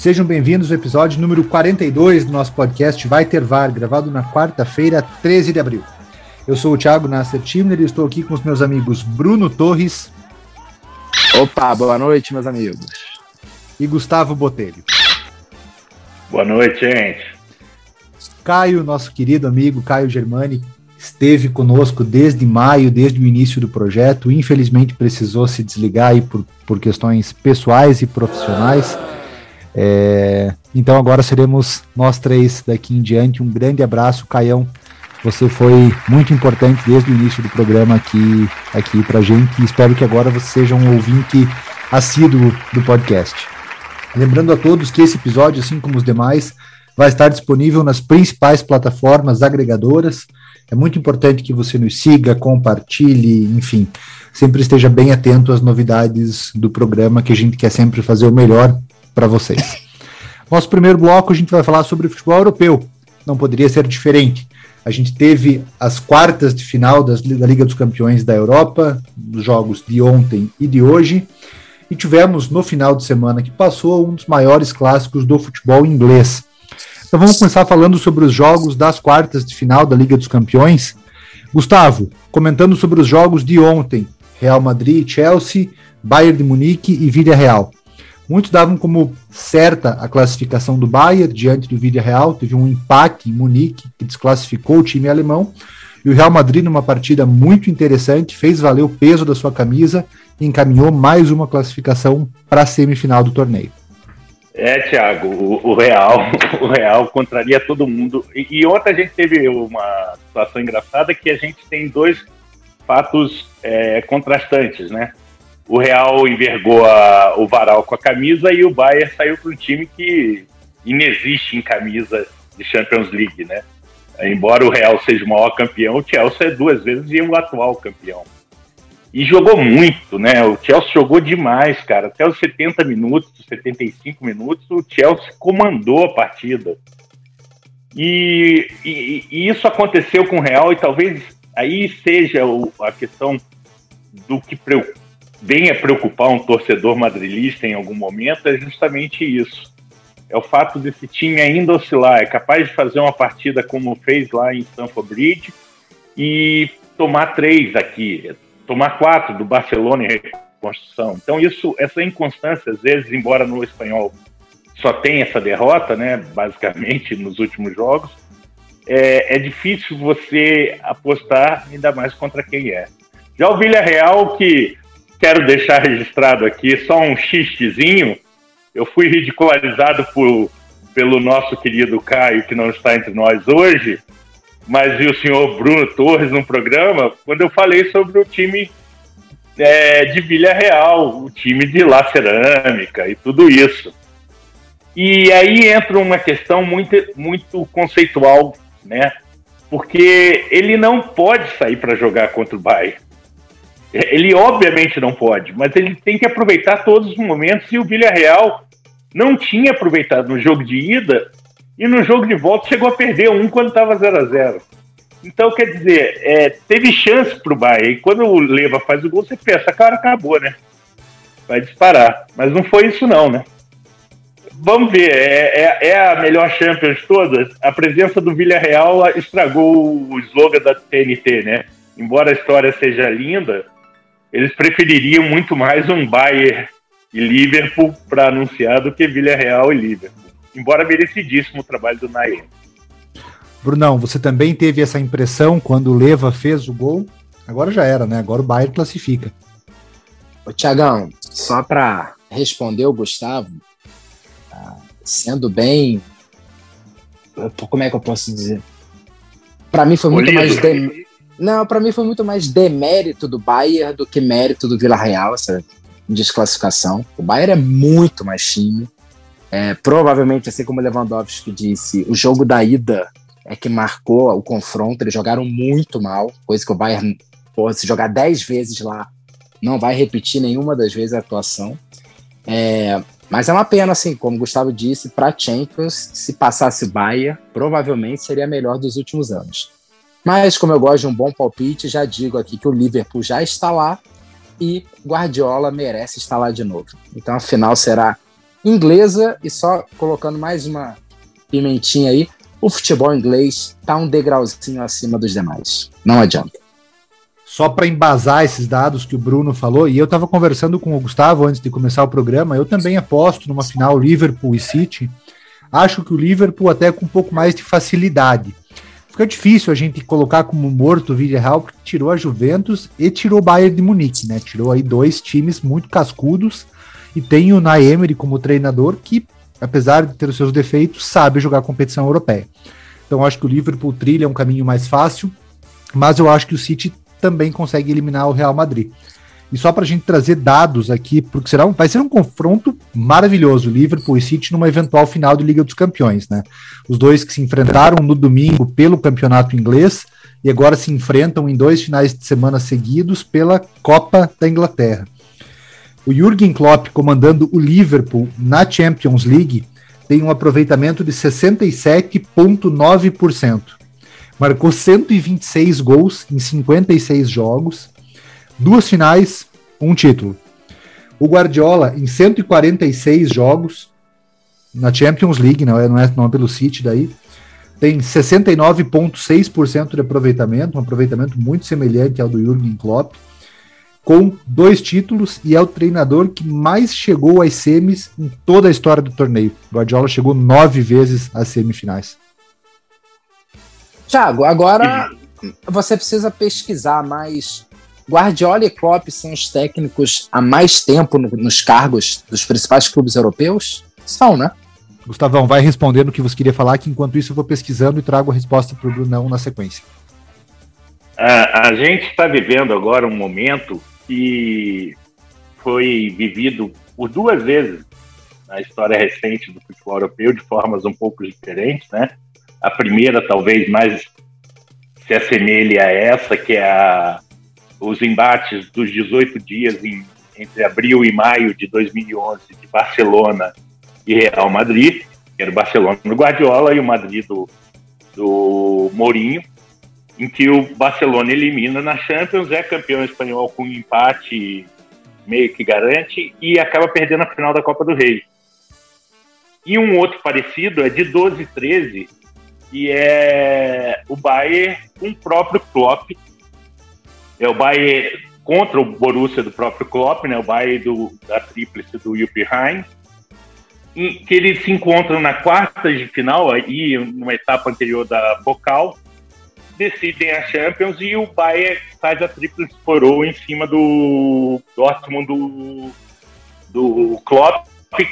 Sejam bem-vindos ao episódio número 42 do nosso podcast Vai Ter VAR, gravado na quarta-feira, 13 de abril. Eu sou o Thiago Nasser Timner e estou aqui com os meus amigos Bruno Torres. Opa, boa noite, meus amigos. E Gustavo Botelho. Boa noite, gente. Caio, nosso querido amigo Caio Germani, esteve conosco desde maio, desde o início do projeto. Infelizmente precisou se desligar aí por, por questões pessoais e profissionais. É, então agora seremos nós três daqui em diante. Um grande abraço, Caião. Você foi muito importante desde o início do programa aqui, aqui pra gente espero que agora você seja um ouvinte assíduo do podcast. Lembrando a todos que esse episódio, assim como os demais, vai estar disponível nas principais plataformas agregadoras. É muito importante que você nos siga, compartilhe, enfim, sempre esteja bem atento às novidades do programa, que a gente quer sempre fazer o melhor para vocês. Nosso primeiro bloco a gente vai falar sobre futebol europeu. Não poderia ser diferente. A gente teve as quartas de final das, da Liga dos Campeões da Europa, nos jogos de ontem e de hoje, e tivemos no final de semana que passou um dos maiores clássicos do futebol inglês. Então vamos começar falando sobre os jogos das quartas de final da Liga dos Campeões. Gustavo, comentando sobre os jogos de ontem: Real Madrid, Chelsea, Bayern de Munique e Villarreal. Muitos davam como certa a classificação do Bayern diante do Villarreal, teve um empate em Munique que desclassificou o time alemão. E o Real Madrid, numa partida muito interessante, fez valer o peso da sua camisa e encaminhou mais uma classificação para a semifinal do torneio. É, Thiago, o, o, Real, o Real contraria todo mundo. E, e ontem a gente teve uma situação engraçada que a gente tem dois fatos é, contrastantes, né? O Real envergou a, o varal com a camisa e o Bayern saiu para um time que inexiste em camisa de Champions League, né? Embora o Real seja o maior campeão, o Chelsea é duas vezes e o atual campeão. E jogou muito, né? O Chelsea jogou demais, cara. Até os 70 minutos, 75 minutos, o Chelsea comandou a partida. E, e, e isso aconteceu com o Real e talvez aí seja o, a questão do que preocupa venha preocupar um torcedor madrilista em algum momento é justamente isso. É o fato desse time ainda oscilar, é capaz de fazer uma partida como fez lá em Stamford Bridge e tomar três aqui, tomar quatro do Barcelona em reconstrução. Então isso, essa inconstância às vezes, embora no espanhol só tem essa derrota, né, basicamente nos últimos jogos, é, é difícil você apostar ainda mais contra quem é. Já o Villarreal que quero deixar registrado aqui só um xistezinho. Eu fui ridicularizado por, pelo nosso querido Caio, que não está entre nós hoje, mas e o senhor Bruno Torres no programa, quando eu falei sobre o time é, de Vila Real, o time de La Cerâmica e tudo isso. E aí entra uma questão muito, muito conceitual, né? Porque ele não pode sair para jogar contra o Bayern ele obviamente não pode, mas ele tem que aproveitar todos os momentos e o Villarreal não tinha aproveitado no jogo de ida e no jogo de volta chegou a perder um quando estava 0 a 0 Então, quer dizer, é, teve chance para o Bahia. E quando o Leva faz o gol, você pensa, cara, acabou, né? Vai disparar. Mas não foi isso, não, né? Vamos ver, é, é, é a melhor Champions de todas. A presença do Villarreal estragou o slogan da TNT, né? Embora a história seja linda, eles prefeririam muito mais um Bayern e Liverpool para anunciar do que Villarreal e Liverpool. Embora merecidíssimo o trabalho do Nair. Brunão, você também teve essa impressão quando o Leva fez o gol? Agora já era, né? Agora o Bayern classifica. Ô, Tiagão, só para responder o Gustavo, tá sendo bem. Como é que eu posso dizer? Para mim foi muito mais. De... Não, para mim foi muito mais demérito do Bayern do que mérito do Vila Real. Essa desclassificação. O Bayern é muito mais time. É, provavelmente, assim como o Lewandowski disse, o jogo da ida é que marcou o confronto. Eles jogaram muito mal, coisa que o Bayern, pô, se jogar 10 vezes lá, não vai repetir nenhuma das vezes a atuação. É, mas é uma pena, assim, como o Gustavo disse, para Champions, se passasse Bayern, provavelmente seria a melhor dos últimos anos. Mas, como eu gosto de um bom palpite, já digo aqui que o Liverpool já está lá e Guardiola merece estar lá de novo. Então a final será inglesa e só colocando mais uma pimentinha aí, o futebol inglês está um degrauzinho acima dos demais. Não adianta. Só para embasar esses dados que o Bruno falou, e eu estava conversando com o Gustavo antes de começar o programa, eu também aposto numa final Liverpool e City. Acho que o Liverpool até com um pouco mais de facilidade. Fica difícil a gente colocar como morto o Villarreal, porque tirou a Juventus e tirou o Bayern de Munique, né? Tirou aí dois times muito cascudos e tem o Naemery como treinador que, apesar de ter os seus defeitos, sabe jogar competição europeia. Então acho que o Liverpool trilha um caminho mais fácil, mas eu acho que o City também consegue eliminar o Real Madrid. E só para a gente trazer dados aqui, porque será um, vai ser um confronto maravilhoso, Liverpool e City, numa eventual final de Liga dos Campeões, né? Os dois que se enfrentaram no domingo pelo campeonato inglês e agora se enfrentam em dois finais de semana seguidos pela Copa da Inglaterra. O Jürgen Klopp comandando o Liverpool na Champions League tem um aproveitamento de 67,9%. Marcou 126 gols em 56 jogos duas finais, um título. O Guardiola, em 146 jogos na Champions League, não é, não é, não é pelo City daí, tem 69,6% de aproveitamento, um aproveitamento muito semelhante ao do Jürgen Klopp, com dois títulos e é o treinador que mais chegou às semis em toda a história do torneio. O Guardiola chegou nove vezes às semifinais. Thiago, agora você precisa pesquisar mais Guardiola e Klopp são os técnicos há mais tempo no, nos cargos dos principais clubes europeus? São, né? Gustavão, vai respondendo o que você queria falar, que enquanto isso eu vou pesquisando e trago a resposta para o Brunão na sequência. A, a gente está vivendo agora um momento que foi vivido por duas vezes na história recente do futebol europeu de formas um pouco diferentes, né? A primeira, talvez mais se assemelhe a essa, que é a os embates dos 18 dias em, entre abril e maio de 2011 de Barcelona e Real Madrid, que era o Barcelona do Guardiola e o Madrid do, do Mourinho, em que o Barcelona elimina na Champions, é campeão espanhol com um empate meio que garante e acaba perdendo a final da Copa do Rei. E um outro parecido é de 12 e 13, e é o Bayern com o próprio Klopp é o Bayern contra o Borussia do próprio Klopp, né? O Bayern do, da tríplice do Jupp Heynckes, que eles se encontram na quarta de final, aí numa etapa anterior da Bocal, decidem a Champions e o Bayern faz a tríplice coroa em cima do Dortmund do, do Klopp,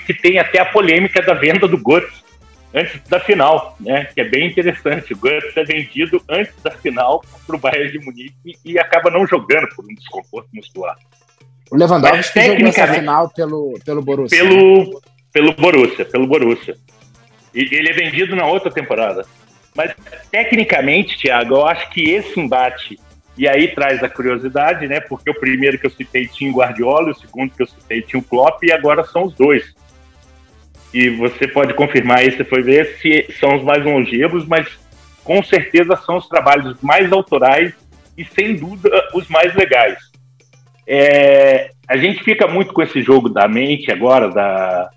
que tem até a polêmica da venda do Götze antes da final, né? Que é bem interessante. O Götze é vendido antes da final para o Bayern de Munique e acaba não jogando por um desconforto muscular. O Lewandowski jogou essa final pelo, pelo Borussia. Pelo, pelo Borussia, pelo Borussia. E ele é vendido na outra temporada. Mas tecnicamente, Thiago, eu acho que esse embate e aí traz a curiosidade, né? Porque o primeiro que eu citei tinha o Guardiola, o segundo que eu citei tinha o Klopp, e agora são os dois e você pode confirmar aí, você foi ver se são os mais longevos, mas com certeza são os trabalhos mais autorais e sem dúvida os mais legais. É, a gente fica muito com esse jogo da mente agora da,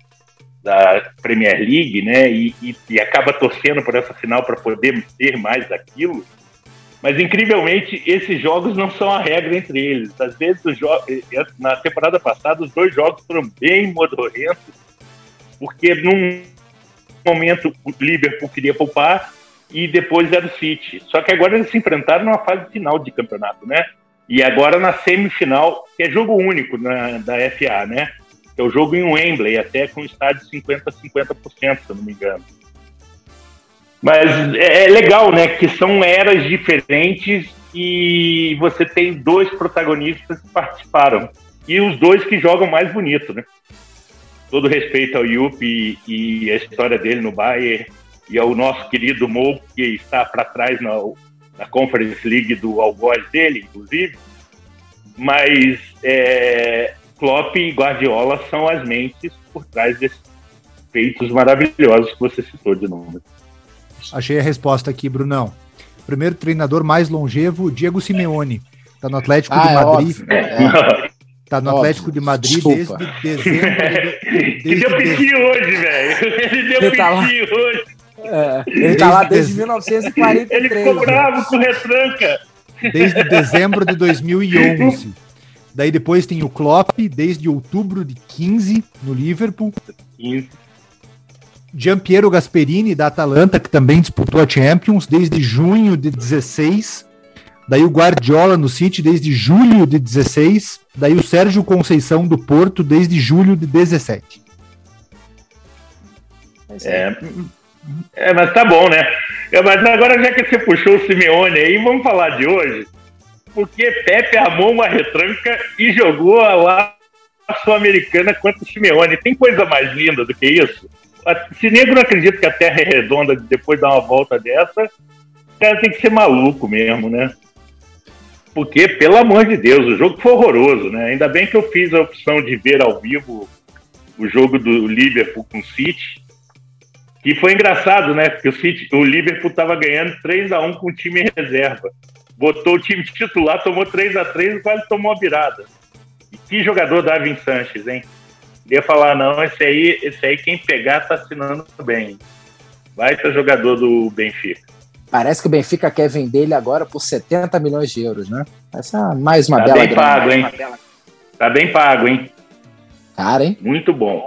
da Premier League, né? E, e, e acaba torcendo por essa final para poder ter mais aquilo. Mas incrivelmente esses jogos não são a regra entre eles. Às vezes na temporada passada os dois jogos foram bem modorentos porque num momento o Liverpool queria poupar e depois era o City. Só que agora eles se enfrentaram numa fase final de campeonato, né? E agora na semifinal, que é jogo único na, da FA, né? É o jogo em Wembley, até com estádio 50 a 50%, se eu não me engano. Mas é, é legal, né? Que são eras diferentes e você tem dois protagonistas que participaram. e os dois que jogam mais bonito, né? Todo respeito ao Yupi e, e a história dele no Bayern e ao nosso querido Mo, que está para trás na, na Conference League do algoz dele, inclusive. Mas é, Klopp e Guardiola são as mentes por trás desses feitos maravilhosos que você citou de novo. Achei a resposta aqui, Brunão. Primeiro treinador mais longevo, Diego Simeone. Está no Atlético ah, de é Madrid. É Tá no óbvio. Atlético de Madrid Desculpa. desde dezembro. De, desde deu pitinho hoje, velho. Ele deu pitinho tá hoje. É, ele tá lá desde 1943. Ele ficou bravo com retranca. Desde dezembro de 2011. Daí depois tem o Klopp, desde outubro de 15 no Liverpool. 15. Giampiero Gasperini, da Atalanta, que também disputou a Champions, desde junho de 16. Daí o Guardiola no City, desde julho de 16. Daí o Sérgio Conceição do Porto, desde julho de 17. É, é, mas tá bom, né? É, mas agora, já que você puxou o Simeone aí, vamos falar de hoje. Porque Pepe armou uma retranca e jogou lá a Sul-Americana contra o Simeone. Tem coisa mais linda do que isso? Se negro não acredita que a Terra é redonda depois de dar uma volta dessa, o cara tem que ser maluco mesmo, né? Porque, pelo amor de Deus, o jogo foi horroroso, né? Ainda bem que eu fiz a opção de ver ao vivo o jogo do Liverpool com o City que foi engraçado, né? Porque o, City, o Liverpool estava ganhando 3 a 1 com o time em reserva. Botou o time titular, tomou 3 a 3 e quase tomou a virada. E que jogador Davi Sanches, hein? Ia falar, não, esse aí, esse aí quem pegar tá assinando bem. Vai ser jogador do Benfica. Parece que o Benfica quer vender ele agora por 70 milhões de euros, né? Essa é mais uma tá bela bem pago, hein? Tá bem pago, hein? Cara, hein? Muito bom.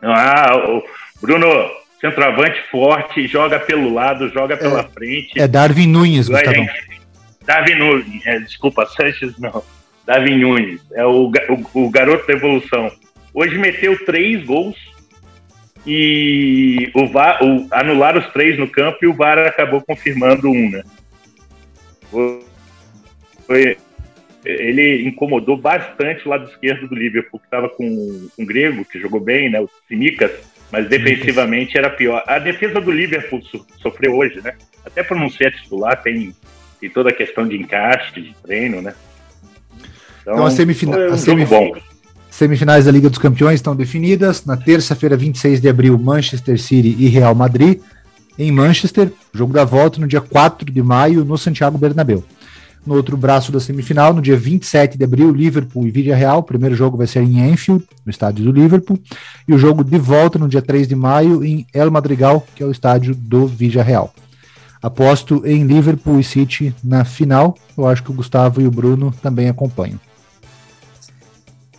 Ah, o Bruno, centroavante forte, joga pelo lado, joga pela é, frente. É Darwin Nunes, Gustavão. Darwin Nunes, é, desculpa, Sanches não. Darwin Nunes, é o, o, o, garoto da evolução. Hoje meteu três gols e o VAR, o, anularam os três no campo e o VAR acabou confirmando um, né? Foi, ele incomodou bastante o lado esquerdo do Liverpool, que estava com um grego, que jogou bem, né? O Simicas mas defensivamente era pior. A defesa do Liverpool sofreu hoje, né? Até por não ser titular, tem, tem toda a questão de encaixe, de treino, né? Então, então a, semifina um a semif bom. Semifinais da Liga dos Campeões estão definidas. Na terça-feira, 26 de abril, Manchester City e Real Madrid. Em Manchester, jogo da volta no dia 4 de maio, no Santiago Bernabéu. No outro braço da semifinal, no dia 27 de abril, Liverpool e Vídea Real. O primeiro jogo vai ser em Enfield, no estádio do Liverpool. E o jogo de volta no dia 3 de maio em El Madrigal, que é o estádio do Vídea Real. Aposto em Liverpool e City na final. Eu acho que o Gustavo e o Bruno também acompanham.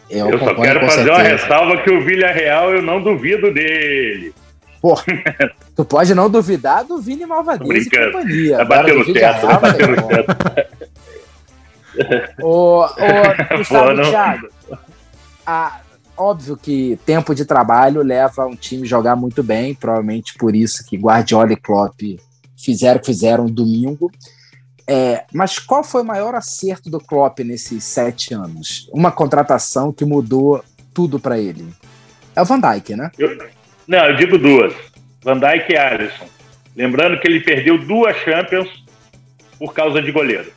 Eu, eu só quero fazer certeza. uma ressalva que o Villarreal eu não duvido dele. Pô, tu pode não duvidar do Vini Malvadez e companhia. Tá batendo certo, tá batendo certo. Ô, ô Gustavo Thiago, a, óbvio que tempo de trabalho leva um time a jogar muito bem, provavelmente por isso que Guardiola e Klopp fizeram o que fizeram domingo. É, mas qual foi o maior acerto do Klopp nesses sete anos? Uma contratação que mudou tudo para ele. É o Van Dijk, né? Eu, não, eu digo duas. Van Dijk e Alisson. Lembrando que ele perdeu duas Champions por causa de goleiro.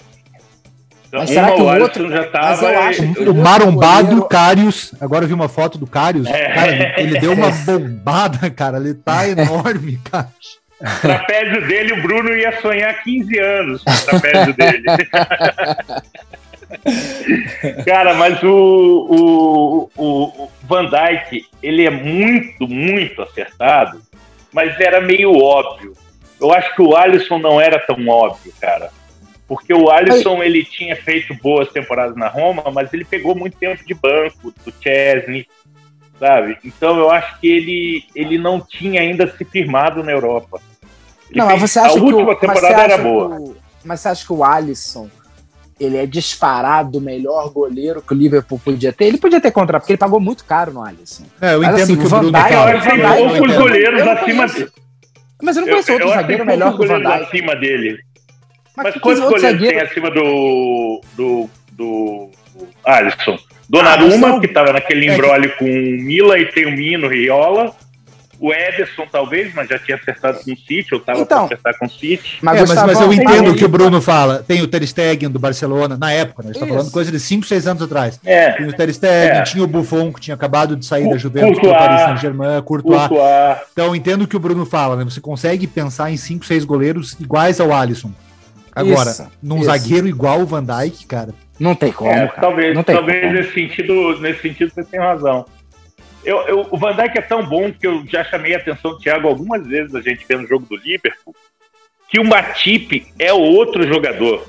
Então, mas será que o, o outro já tava, acho, o, o marombado goleiro... Carius, agora eu vi uma foto do Carius, é. cara, ele deu uma bombada, cara, ele tá enorme, cara. Trapézio dele, o Bruno ia sonhar 15 anos com o trapézio dele. Cara, mas o, o, o, Van Dyke, ele é muito, muito acertado, mas era meio óbvio. Eu acho que o Alisson não era tão óbvio, cara. Porque o Alisson, ele tinha feito boas temporadas na Roma, mas ele pegou muito tempo de banco, do Chesney, sabe? Então eu acho que ele, ele não tinha ainda se firmado na Europa. Ele não, fez, mas você acha a última que o, temporada era boa. O, mas você acha que o Alisson ele é disparado o melhor goleiro que o Liverpool podia ter. Ele podia ter contrato, porque ele pagou muito caro no Alisson. É, eu Mas, entendo assim, que o Van Dijk... Eu acho que tem poucos goleiros acima dele. Mas eu não conheço eu, outro eu zagueiro melhor que o Van Dijk. acima dele. Mas, Mas quantos goleiros zagueiro... tem acima do, do, do Alisson? Donnarumma, ah, que estava naquele é embrólio é... com o Mila e tem o Mino Riola. O Ederson, talvez, mas já tinha acertado com o City, ou estava então, para acertar com o City. Mas, é, mas, mas eu entendo o que o Bruno fala. Tem o Ter Stegen do Barcelona, na época, né? A gente está falando coisa de 5, 6 anos atrás. É, tem o Ter Stegen, é. tinha o Buffon, que tinha acabado de sair o, da Juventus para o Paris Saint-Germain, Courtois. Courtois. Então, entendo o que o Bruno fala, né? Você consegue pensar em 5, 6 goleiros iguais ao Alisson. Agora, isso, num isso. zagueiro igual o Van Dijk, cara. Não tem como. É, talvez não tem talvez como. nesse, sentido, nesse sentido você tem razão. Eu, eu, o Van Dijk é tão bom que eu já chamei a atenção do Thiago algumas vezes a gente vendo o jogo do Liverpool, que o Matip é outro jogador.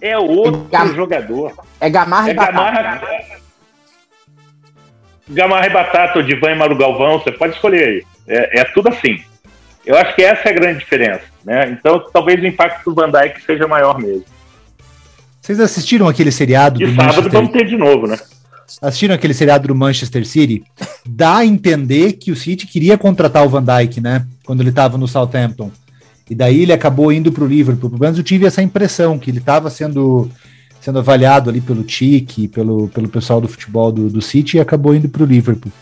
É outro Gam jogador. É Gamarra e Gamarra, Batata. Gamarra e Batata, o Divan e Maru Galvão, você pode escolher aí. É, é, tudo assim. Eu acho que essa é a grande diferença. Né? Então, talvez o impacto do Van Dijk seja maior mesmo. Vocês assistiram aquele seriado e do sábado Manchester... vamos ter de novo, né? Assistiram aquele seriado do Manchester City, dá a entender que o City queria contratar o Van Dijk, né? Quando ele estava no Southampton. E daí ele acabou indo para o Liverpool. Pelo menos eu tive essa impressão, que ele estava sendo, sendo avaliado ali pelo Tique, pelo, pelo pessoal do futebol do, do City e acabou indo para o Liverpool.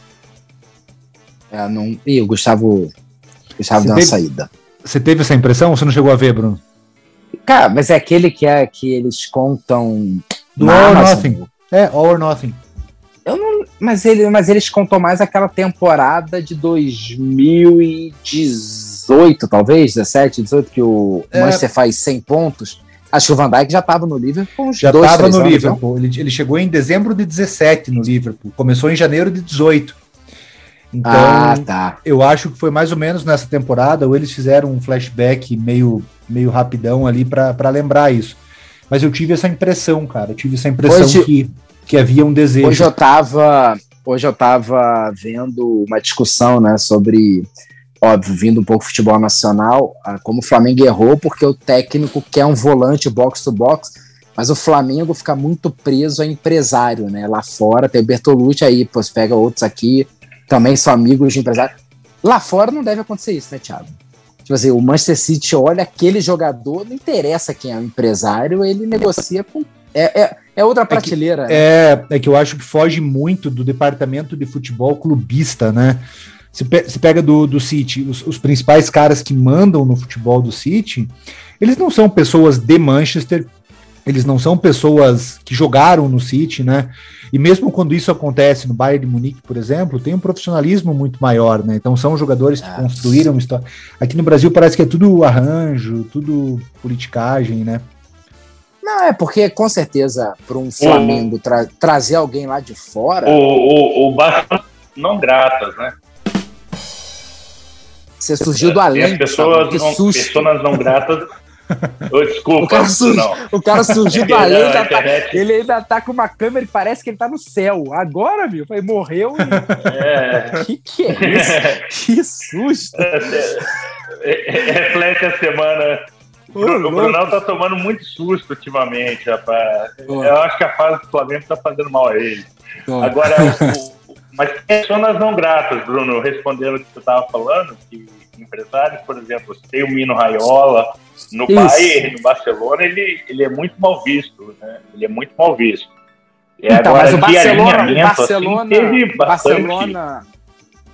É, não... E o Gustavo, Gustavo deu uma saída. Você teve essa impressão ou você não chegou a ver, Bruno? Cara, mas é aquele que é que eles contam. Do All or Nothing. É, All or Nothing. Eu não, mas, ele, mas eles contam mais aquela temporada de 2018, talvez, 17, 18, que o é. Manchester faz 100 pontos. Acho que o Van Dijk já estava no Liverpool. Já estava no Liverpool. Ele, ele, chegou em dezembro de 17 no Liverpool. Começou em janeiro de 18. Então, ah, tá. eu acho que foi mais ou menos nessa temporada, ou eles fizeram um flashback meio, meio rapidão ali para lembrar isso. Mas eu tive essa impressão, cara. Eu tive essa impressão Hoje... que que havia um desejo. Hoje eu estava hoje eu tava vendo uma discussão, né, sobre óbvio, vindo um pouco futebol nacional, ah, como o Flamengo errou porque o técnico quer um volante box to box, mas o Flamengo fica muito preso a empresário, né? Lá fora tem o Bertolucci aí, pô, pega outros aqui, também são amigos de empresário. Lá fora não deve acontecer isso, né, Thiago? Tipo assim, o Manchester City olha aquele jogador, não interessa quem é o empresário, ele negocia com. É, é, é outra prateleira. É que, é, é que eu acho que foge muito do departamento de futebol clubista, né? Se, pe se pega do, do City, os, os, principais caras que mandam no futebol do City, eles não são pessoas de Manchester, eles não são pessoas que jogaram no City, né? E mesmo quando isso acontece no Bayern de Munique, por exemplo, tem um profissionalismo muito maior, né? Então são jogadores que ah, construíram história. Aqui no Brasil parece que é tudo arranjo, tudo politicagem, né? Não, é porque com certeza para um Flamengo tra trazer alguém lá de fora. O, o, o Barça não gratas, né? Você surgiu do além. As pessoas, não, pessoas não gratas. Oh, desculpa, o cara, surgiu, o cara surgiu do além, ainda tá, ele ainda tá com uma câmera e parece que ele tá no céu. Agora, meu, foi, morreu. E... É. Que que é isso? que susto! É, é, é, reflete a semana o, o Brunão tá tomando muito susto ultimamente, rapaz. Eu acho que a fase do Flamengo tá fazendo mal a ele. Agora, o, mas pessoas não gratas, Bruno, respondendo o que você estava falando, que empresários, por exemplo, tem o Mino Raiola, no Isso. Bayern, no Barcelona, ele, ele é muito mal visto, né? Ele é muito mal visto. É, então, agora, mas o Barcelona, Barcelona, assim, teve Barcelona,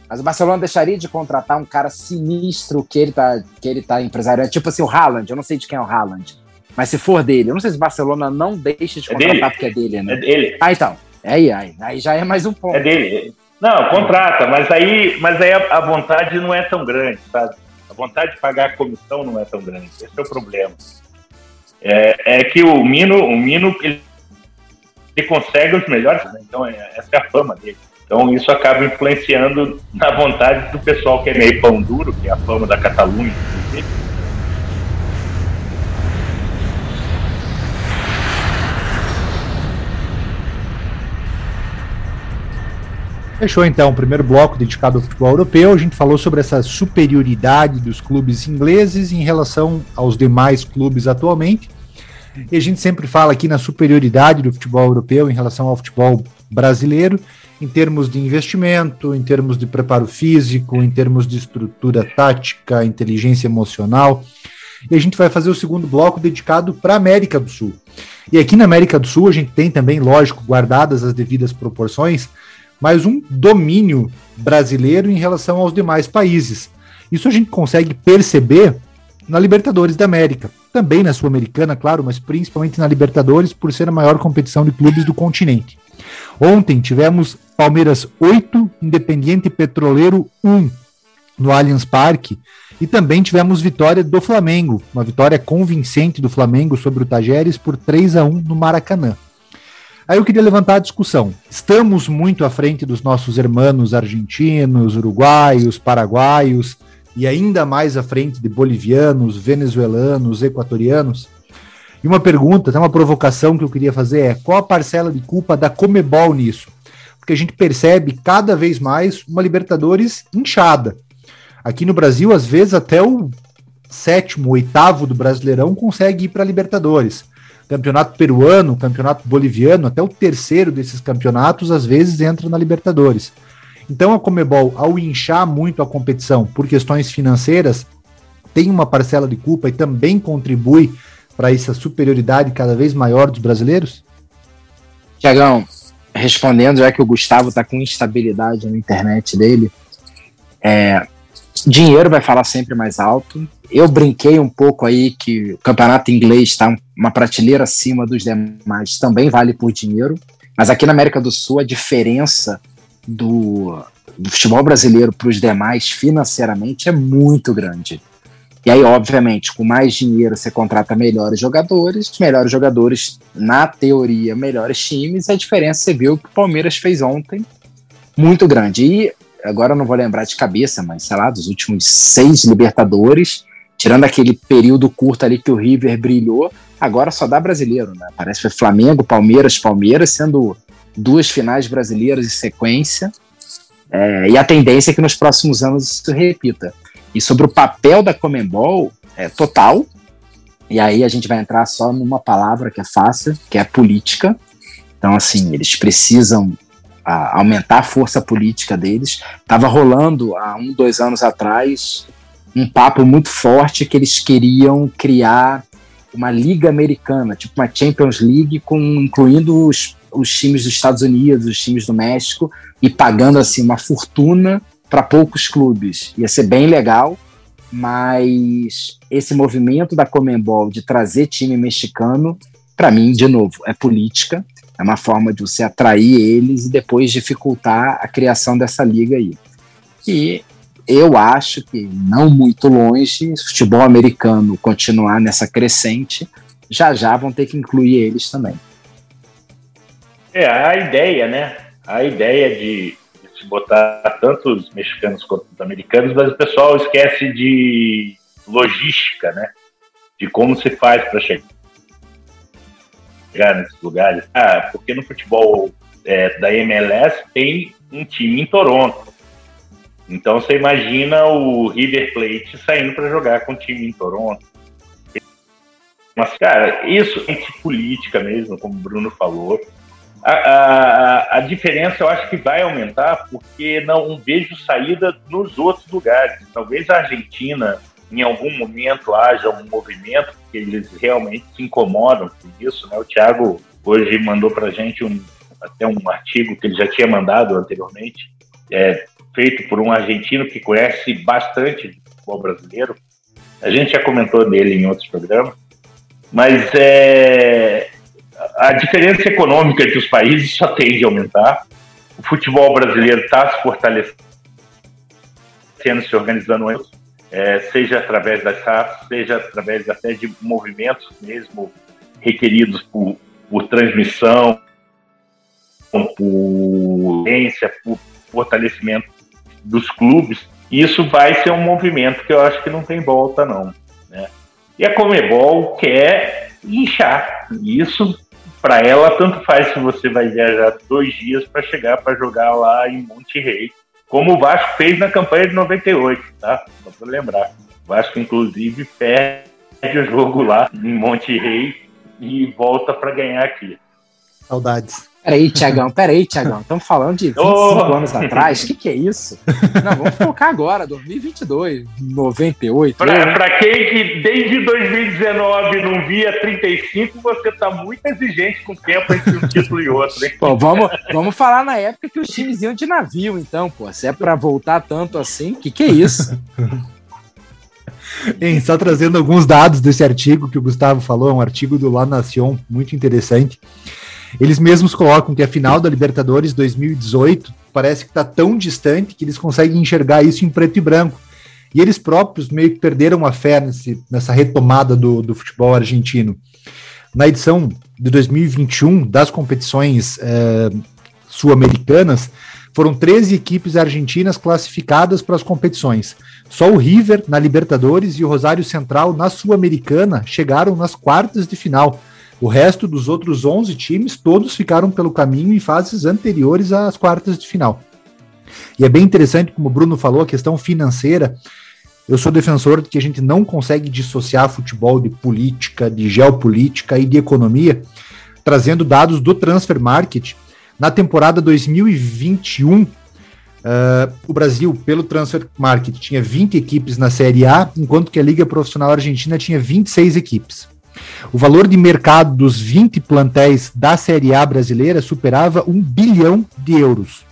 mas o Barcelona deixaria de contratar um cara sinistro que ele tá, que ele tá empresariando. Tipo assim, o Haaland, eu não sei de quem é o Haaland. Mas se for dele, eu não sei se o Barcelona não deixa de é contratar é porque é dele, né? É dele. Ah, então. É aí, aí, aí já é mais um ponto. É dele. Não, contrata, mas aí, mas aí a, a vontade não é tão grande, sabe? A vontade de pagar a comissão não é tão grande. Esse é o problema. É, é que o Mino, o Mino, ele, ele consegue os melhores, né? então é, essa é a fama dele. Então isso acaba influenciando na vontade do pessoal que é meio pão duro, que é a fama da Catalunha. Fechou então o primeiro bloco dedicado ao futebol europeu. A gente falou sobre essa superioridade dos clubes ingleses em relação aos demais clubes atualmente. E a gente sempre fala aqui na superioridade do futebol europeu em relação ao futebol brasileiro em termos de investimento, em termos de preparo físico, em termos de estrutura tática, inteligência emocional. e a gente vai fazer o segundo bloco dedicado para a América do Sul. E aqui na América do Sul a gente tem também, lógico, guardadas as devidas proporções, mas um domínio brasileiro em relação aos demais países. Isso a gente consegue perceber na Libertadores da América, também na Sul-Americana, claro, mas principalmente na Libertadores, por ser a maior competição de clubes do continente. Ontem tivemos Palmeiras 8, Independiente Petroleiro 1 no Allianz Parque, e também tivemos vitória do Flamengo, uma vitória convincente do Flamengo sobre o Tajeres por 3 a 1 no Maracanã. Aí eu queria levantar a discussão. Estamos muito à frente dos nossos irmãos argentinos, uruguaios, paraguaios e ainda mais à frente de bolivianos, venezuelanos, equatorianos. E uma pergunta, até uma provocação que eu queria fazer é: qual a parcela de culpa da Comebol nisso? Porque a gente percebe cada vez mais uma Libertadores inchada. Aqui no Brasil, às vezes, até o sétimo, oitavo do Brasileirão consegue ir para Libertadores. Campeonato peruano, campeonato boliviano, até o terceiro desses campeonatos, às vezes, entra na Libertadores. Então a Comebol, ao inchar muito a competição por questões financeiras, tem uma parcela de culpa e também contribui para essa superioridade cada vez maior dos brasileiros? Tiagão, respondendo, já que o Gustavo está com instabilidade na internet dele, é, dinheiro vai falar sempre mais alto. Eu brinquei um pouco aí que o campeonato inglês está uma prateleira acima dos demais, também vale por dinheiro. Mas aqui na América do Sul, a diferença do, do futebol brasileiro para os demais financeiramente é muito grande. E aí, obviamente, com mais dinheiro você contrata melhores jogadores, melhores jogadores, na teoria, melhores times. A diferença você viu que o Palmeiras fez ontem, muito grande. E agora eu não vou lembrar de cabeça, mas sei lá, dos últimos seis Libertadores, tirando aquele período curto ali que o River brilhou, agora só dá brasileiro, né? Parece que foi Flamengo, Palmeiras, Palmeiras, sendo duas finais brasileiras em sequência. É, e a tendência é que nos próximos anos isso repita. E sobre o papel da Comembol, é total. E aí a gente vai entrar só numa palavra que é fácil, que é política. Então, assim, eles precisam a aumentar a força política deles. Estava rolando há um, dois anos atrás um papo muito forte que eles queriam criar uma liga americana, tipo uma Champions League, com incluindo os, os times dos Estados Unidos, os times do México, e pagando assim uma fortuna para poucos clubes. Ia ser bem legal, mas esse movimento da Comembol de trazer time mexicano, para mim, de novo, é política. É uma forma de você atrair eles e depois dificultar a criação dessa liga aí. E eu acho que não muito longe, se o futebol americano continuar nessa crescente, já já vão ter que incluir eles também. É, a ideia, né? A ideia de, de se botar tanto os mexicanos quanto os americanos, mas o pessoal esquece de logística, né? De como se faz para chegar nesses lugares. Ah, porque no futebol é, da MLS tem um time em Toronto. Então você imagina o River Plate saindo para jogar com o time em Toronto. Mas, cara, isso é política mesmo, como o Bruno falou. A, a, a, diferença eu acho que vai aumentar porque não vejo saída nos outros lugares. Talvez a Argentina em algum momento haja um movimento que eles realmente se incomodam com isso. Né? O Thiago hoje mandou para a gente um, até um artigo que ele já tinha mandado anteriormente, é, feito por um argentino que conhece bastante de futebol brasileiro. A gente já comentou dele em outros programas, mas é, a diferença econômica entre os países só tende a aumentar. O futebol brasileiro está se fortalecendo, se organizando é, seja através das SAFs, seja através até de movimentos mesmo requeridos por, por transmissão, por ciência, por fortalecimento dos clubes. Isso vai ser um movimento que eu acho que não tem volta, não. Né? E a Comebol quer inchar. Isso, para ela, tanto faz se você vai viajar dois dias para chegar para jogar lá em Monte Rei como o Vasco fez na campanha de 98, tá? Só para lembrar. O Vasco, inclusive, perde o jogo lá em Monte Rei e volta para ganhar aqui. Saudades. Peraí, Tiagão, peraí, Tiagão. Estamos falando de 25 oh. anos atrás. O que, que é isso? Não, vamos focar agora, 2022, 98. Para quem que desde 2019 não via 35, você tá muito exigente com o tempo entre um título e outro, hein? Pô, vamos, vamos falar na época que os times iam de navio, então, pô. Se é para voltar tanto assim, o que, que é isso? Hein, só trazendo alguns dados desse artigo que o Gustavo falou, é um artigo do La Nation muito interessante. Eles mesmos colocam que a final da Libertadores 2018 parece que está tão distante que eles conseguem enxergar isso em preto e branco. E eles próprios meio que perderam a fé nesse, nessa retomada do, do futebol argentino. Na edição de 2021 das competições é, sul-americanas, foram 13 equipes argentinas classificadas para as competições. Só o River na Libertadores e o Rosário Central na Sul-Americana chegaram nas quartas de final. O resto dos outros 11 times, todos ficaram pelo caminho em fases anteriores às quartas de final. E é bem interessante, como o Bruno falou, a questão financeira. Eu sou defensor de que a gente não consegue dissociar futebol de política, de geopolítica e de economia, trazendo dados do Transfer Market. Na temporada 2021, uh, o Brasil, pelo Transfer Market, tinha 20 equipes na Série A, enquanto que a Liga Profissional Argentina tinha 26 equipes. O valor de mercado dos 20 plantéis da Série A brasileira superava um bilhão de euros.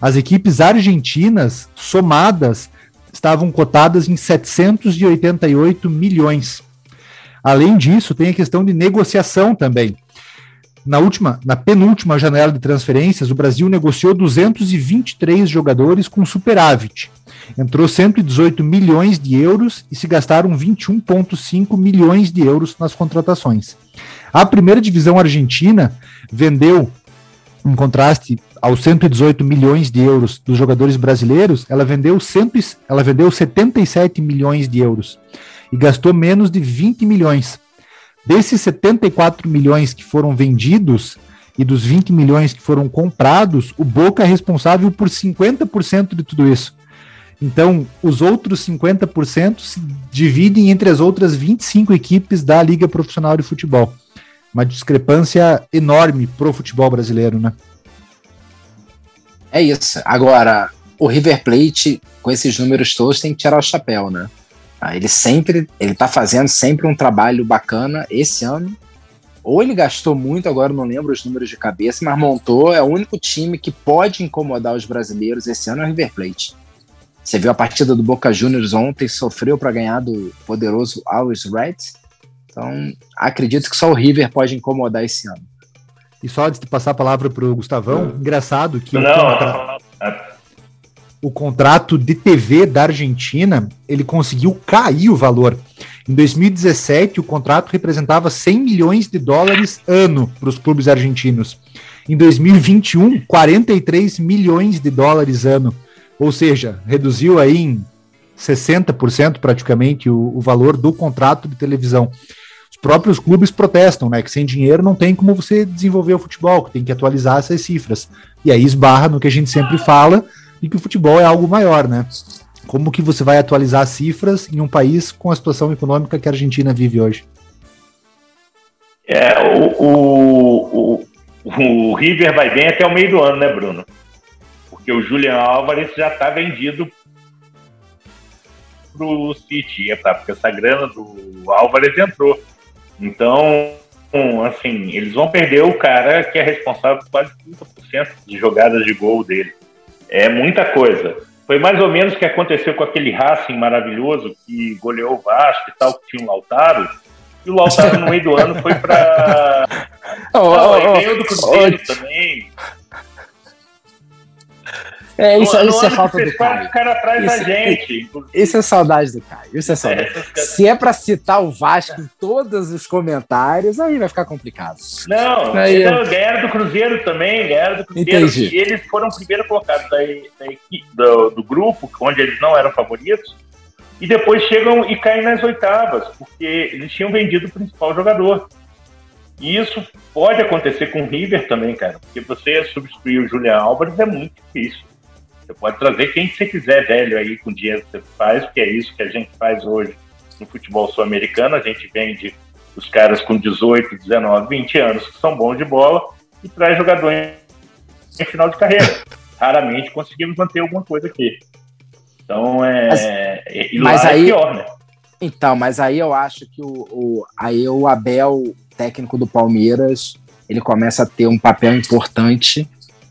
As equipes argentinas, somadas, estavam cotadas em 788 milhões. Além disso, tem a questão de negociação também. Na última, na penúltima janela de transferências, o Brasil negociou 223 jogadores com superávit. Entrou 118 milhões de euros e se gastaram 21,5 milhões de euros nas contratações. A primeira divisão argentina vendeu, em contraste aos 118 milhões de euros dos jogadores brasileiros, ela vendeu, 100, ela vendeu 77 milhões de euros e gastou menos de 20 milhões. Desses 74 milhões que foram vendidos e dos 20 milhões que foram comprados, o Boca é responsável por 50% de tudo isso. Então, os outros 50% se dividem entre as outras 25 equipes da Liga Profissional de Futebol. Uma discrepância enorme pro futebol brasileiro, né? É isso. Agora, o River Plate, com esses números todos, tem que tirar o chapéu, né? Ele sempre, ele tá fazendo sempre um trabalho bacana esse ano. Ou ele gastou muito, agora não lembro os números de cabeça, mas montou, é o único time que pode incomodar os brasileiros esse ano é o River Plate. Você viu a partida do Boca Juniors ontem, sofreu para ganhar do poderoso Always Reds. Então, acredito que só o River pode incomodar esse ano. E só antes de passar a palavra para o Gustavão, engraçado que não, o, contra... o contrato de TV da Argentina ele conseguiu cair o valor. Em 2017, o contrato representava 100 milhões de dólares ano para os clubes argentinos. Em 2021, 43 milhões de dólares ano. Ou seja, reduziu aí em 60% praticamente o, o valor do contrato de televisão próprios clubes protestam, né? Que sem dinheiro não tem como você desenvolver o futebol, que tem que atualizar essas cifras. E aí esbarra no que a gente sempre fala, e que o futebol é algo maior, né? Como que você vai atualizar cifras em um país com a situação econômica que a Argentina vive hoje? É, o, o, o, o River vai bem até o meio do ano, né, Bruno? Porque o Julian Álvares já está vendido para o City, tá? Porque essa grana do Álvares entrou. Então, assim, eles vão perder o cara que é responsável por quase 30% de jogadas de gol dele. É muita coisa. Foi mais ou menos o que aconteceu com aquele Racing maravilhoso que goleou o Vasco e tal, que tinha um Lautaro. E o Lautaro no meio do ano foi para. oh, oh, oh, ganhou do Cruzeiro oh, também. É, isso, no, isso no é falta do Caio. O cara atrás isso, da gente. Isso é saudade do Caio. Isso é saudade. É, Se é pra citar o Vasco em todos os comentários, aí vai ficar complicado. Não, aí, então, ganharam do Cruzeiro também, ganharam do Cruzeiro. Entendi. E eles foram primeiro colocados da, da equipe, do, do grupo, onde eles não eram favoritos. E depois chegam e caem nas oitavas, porque eles tinham vendido o principal jogador. E isso pode acontecer com o River também, cara, porque você substituir o Julian Álvares é muito difícil. Você pode trazer quem você quiser velho aí com dinheiro que você faz, porque é isso que a gente faz hoje no futebol sul-americano. A gente vende os caras com 18, 19, 20 anos que são bons de bola e traz jogador em, em final de carreira. Raramente conseguimos manter alguma coisa aqui. Então é. Mas, e mas lá aí, é pior, né? Então, mas aí eu acho que o, o, aí o Abel, técnico do Palmeiras, ele começa a ter um papel importante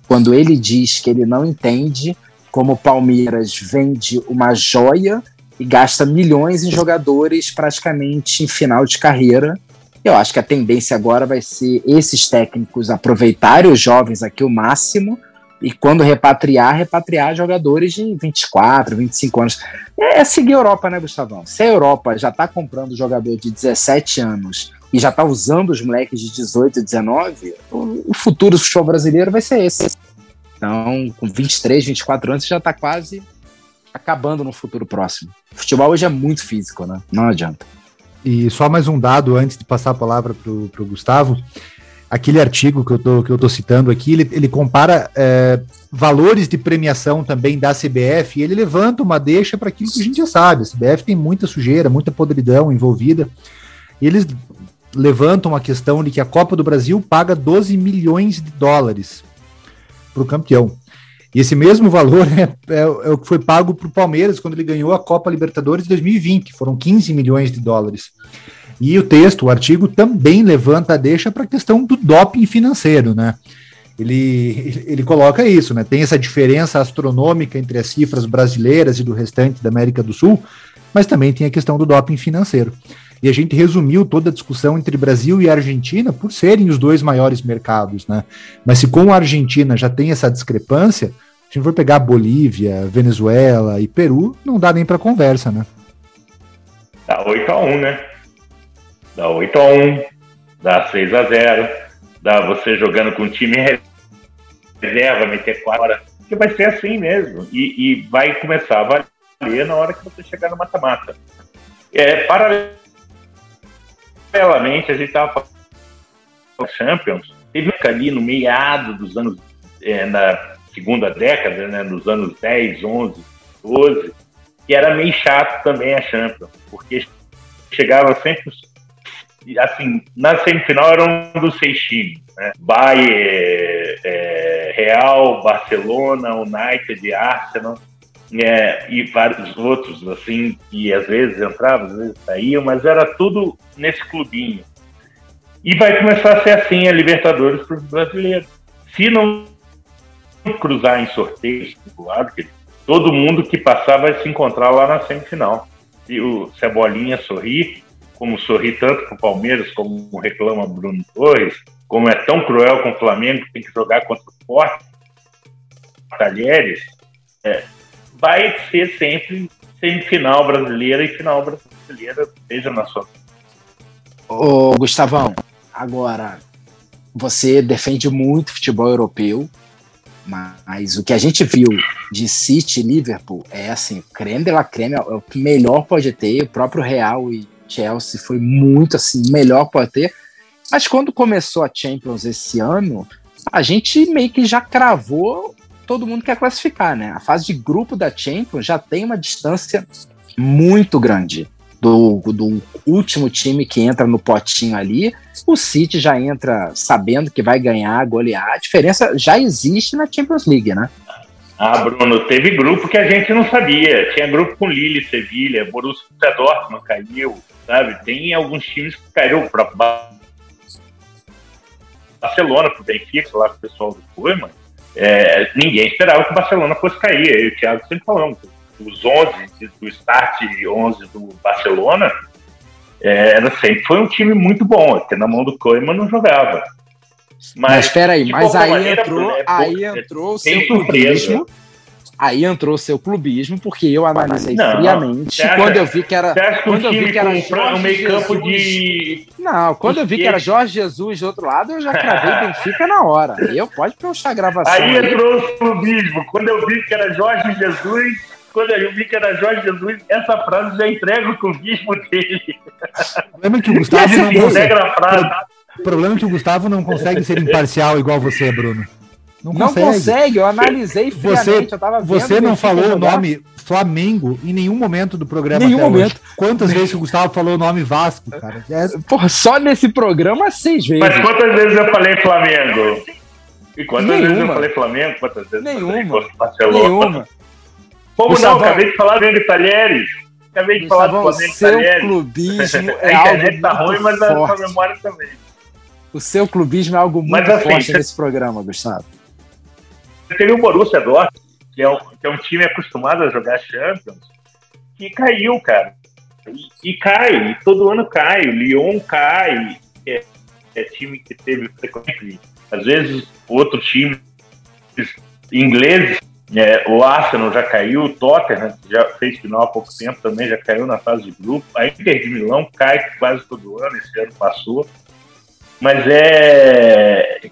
quando ele diz que ele não entende como o Palmeiras vende uma joia e gasta milhões em jogadores praticamente em final de carreira. Eu acho que a tendência agora vai ser esses técnicos aproveitarem os jovens aqui o máximo e quando repatriar, repatriar jogadores de 24, 25 anos. É, é seguir a Europa, né, Gustavão? Se a Europa já está comprando jogador de 17 anos e já está usando os moleques de 18 e 19, o, o futuro do futebol brasileiro vai ser esse. Então, com 23, 24 anos, você já está quase acabando no futuro próximo. O futebol hoje é muito físico, né? Não adianta. E só mais um dado antes de passar a palavra para o Gustavo. Aquele artigo que eu tô citando aqui, ele, ele compara é, valores de premiação também da CBF e ele levanta uma deixa para aquilo que a gente já sabe. A CBF tem muita sujeira, muita podridão envolvida. E eles levantam a questão de que a Copa do Brasil paga 12 milhões de dólares para o campeão. E esse mesmo valor é, é, é o que foi pago para o Palmeiras quando ele ganhou a Copa Libertadores de 2020, foram 15 milhões de dólares. E o texto, o artigo, também levanta a deixa para a questão do doping financeiro, né? Ele, ele coloca isso, né? Tem essa diferença astronômica entre as cifras brasileiras e do restante da América do Sul, mas também tem a questão do doping financeiro. E a gente resumiu toda a discussão entre Brasil e Argentina por serem os dois maiores mercados, né? Mas se com a Argentina já tem essa discrepância, se a gente for pegar Bolívia, Venezuela e Peru, não dá nem para conversa, né? Dá 8 a 1, né? Dá 8 a 1, dá 6 a 0, dá você jogando com o time reserva, meter 4 horas, que vai ser assim mesmo. E, e vai começar a valer na hora que você chegar no mata-mata. É, paralelo paralelamente, a gente estava falando Champions, teve ali no meado dos anos, é, na segunda década, né, nos anos 10, 11, 12, que era meio chato também a Champions, porque chegava sempre, assim, na semifinal eram um dos seis times, né, Bayern, é, Real, Barcelona, United, Arsenal, é, e vários outros, assim, que às vezes entravam, às vezes saíam, mas era tudo nesse clubinho. E vai começar a ser assim a Libertadores para os brasileiros. Se não cruzar em sorteios, lado, todo mundo que passar vai se encontrar lá na semifinal. E o Cebolinha sorri, como sorri tanto com o Palmeiras, como reclama Bruno Torres, como é tão cruel com o Flamengo que tem que jogar contra o Forte, Talheres, é, vai ser sempre semifinal brasileira e final brasileira, seja na sua. Ô, Gustavão, agora, você defende muito futebol europeu, mas o que a gente viu de City e Liverpool é assim, creme de la creme, é o que melhor pode ter, o próprio Real e Chelsea foi muito assim, melhor pode ter, mas quando começou a Champions esse ano, a gente meio que já cravou todo mundo quer classificar, né? A fase de grupo da Champions já tem uma distância muito grande do, do último time que entra no potinho ali. O City já entra sabendo que vai ganhar, golear. A diferença já existe na Champions League, né? Ah, Bruno, teve grupo que a gente não sabia. Tinha grupo com Lille, Sevilha, Borussia Dortmund caiu, sabe? Tem alguns times que caíram, o próprio Barcelona, pro Benfica, lá com o pessoal do Koeman, é, ninguém esperava que o Barcelona fosse cair. Eu e o Thiago sempre falamos. Os 11 do start 11 do Barcelona é, era, sempre foi um time muito bom, porque na mão do Koeman não jogava. Mas espera aí, mas aí maneira, entrou, é, aí entrou o seu. Aí entrou o seu clubismo, porque eu analisei não, friamente acha, quando eu vi que era. Quando eu vi que era Jorge um meio campo de. Não, quando eu vi que era Jorge Jesus do outro lado, eu já cravei Benfica na hora. Eu pode puxar a gravação. Aí entrou o clubismo. Quando eu vi que era Jorge Jesus, quando eu vi que era Jorge Jesus, essa frase já entrega o clubismo dele. O problema é que o Gustavo não consegue. O problema é que o Gustavo não consegue ser imparcial igual você, Bruno. Não consegue. não consegue. eu analisei friamente, você, eu tava vendo. Você não falou o nome Flamengo em nenhum momento do programa nenhum momento. Hoje. Quantas vezes o Gustavo falou o nome Vasco, cara? É... Porra, só nesse programa seis vezes. Mas quantas vezes eu falei Flamengo? E quantas Nenhuma. vezes eu falei Flamengo? Quantas vezes Nenhuma. Barcelona? Nenhuma. Como Gustavão, não? Acabei de falar do Talheres. Acabei de Gustavão, falar do Flamengo seu Talheres. clubismo é a internet tá ruim, mas a sua memória também. O seu clubismo é algo muito mas, assim, forte nesse programa, Gustavo. Teve o Borussia Dortmund, que é, um, que é um time acostumado a jogar Champions, que caiu, cara. E, e cai, todo ano cai. O Lyon cai. É, é time que teve frequente. Às vezes, outro time inglês, é, o Arsenal já caiu, o Tottenham já fez final há pouco tempo também, já caiu na fase de grupo. A Inter de Milão cai quase todo ano, esse ano passou. Mas é.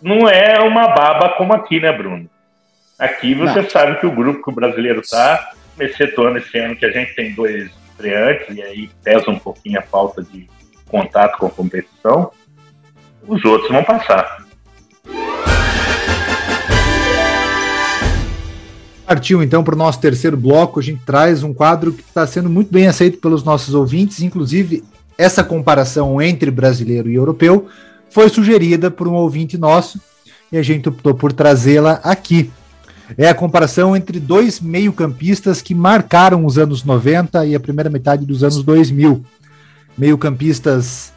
Não é uma baba como aqui, né, Bruno? Aqui você não. sabe que o grupo que o brasileiro tá, excetuando esse ano que a gente tem dois estreantes, e aí pesa um pouquinho a falta de contato com a competição, os outros vão passar. Partiu então para o nosso terceiro bloco. A gente traz um quadro que está sendo muito bem aceito pelos nossos ouvintes, inclusive essa comparação entre brasileiro e europeu foi sugerida por um ouvinte nosso e a gente optou por trazê-la aqui. É a comparação entre dois meio-campistas que marcaram os anos 90 e a primeira metade dos anos 2000. Meio-campistas